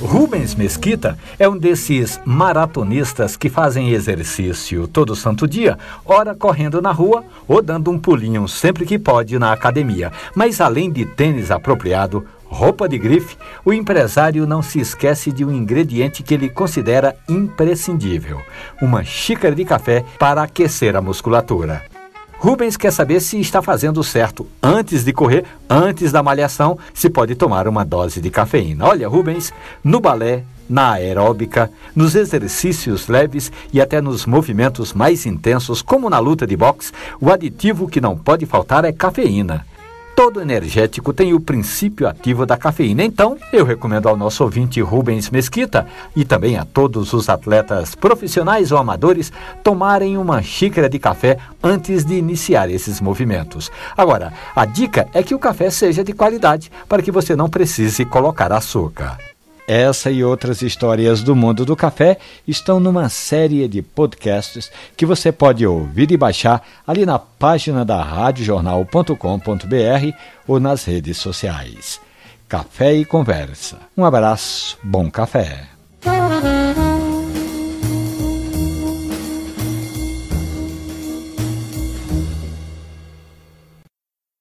Rubens Mesquita é um desses maratonistas que fazem exercício todo santo dia, ora correndo na rua ou dando um pulinho sempre que pode na academia. Mas além de tênis apropriado, roupa de grife, o empresário não se esquece de um ingrediente que ele considera imprescindível: uma xícara de café para aquecer a musculatura. Rubens quer saber se está fazendo certo antes de correr, antes da malhação, se pode tomar uma dose de cafeína. Olha, Rubens, no balé, na aeróbica, nos exercícios leves e até nos movimentos mais intensos, como na luta de boxe, o aditivo que não pode faltar é cafeína. Todo energético tem o princípio ativo da cafeína. Então, eu recomendo ao nosso ouvinte Rubens Mesquita e também a todos os atletas profissionais ou amadores tomarem uma xícara de café antes de iniciar esses movimentos. Agora, a dica é que o café seja de qualidade para que você não precise colocar açúcar. Essa e outras histórias do mundo do café estão numa série de podcasts que você pode ouvir e baixar ali na página da radiojornal.com.br ou nas redes sociais. Café e conversa. Um abraço, bom café.